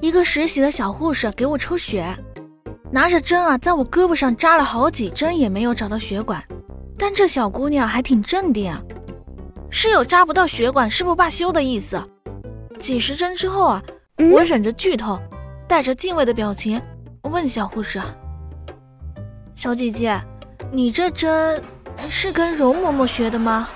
一个实习的小护士给我抽血，拿着针啊，在我胳膊上扎了好几针也没有找到血管，但这小姑娘还挺镇定啊，是有扎不到血管誓不罢休的意思。几十针之后啊，我忍着剧痛，带着敬畏的表情问小护士：“小姐姐，你这针是跟容嬷嬷学的吗？”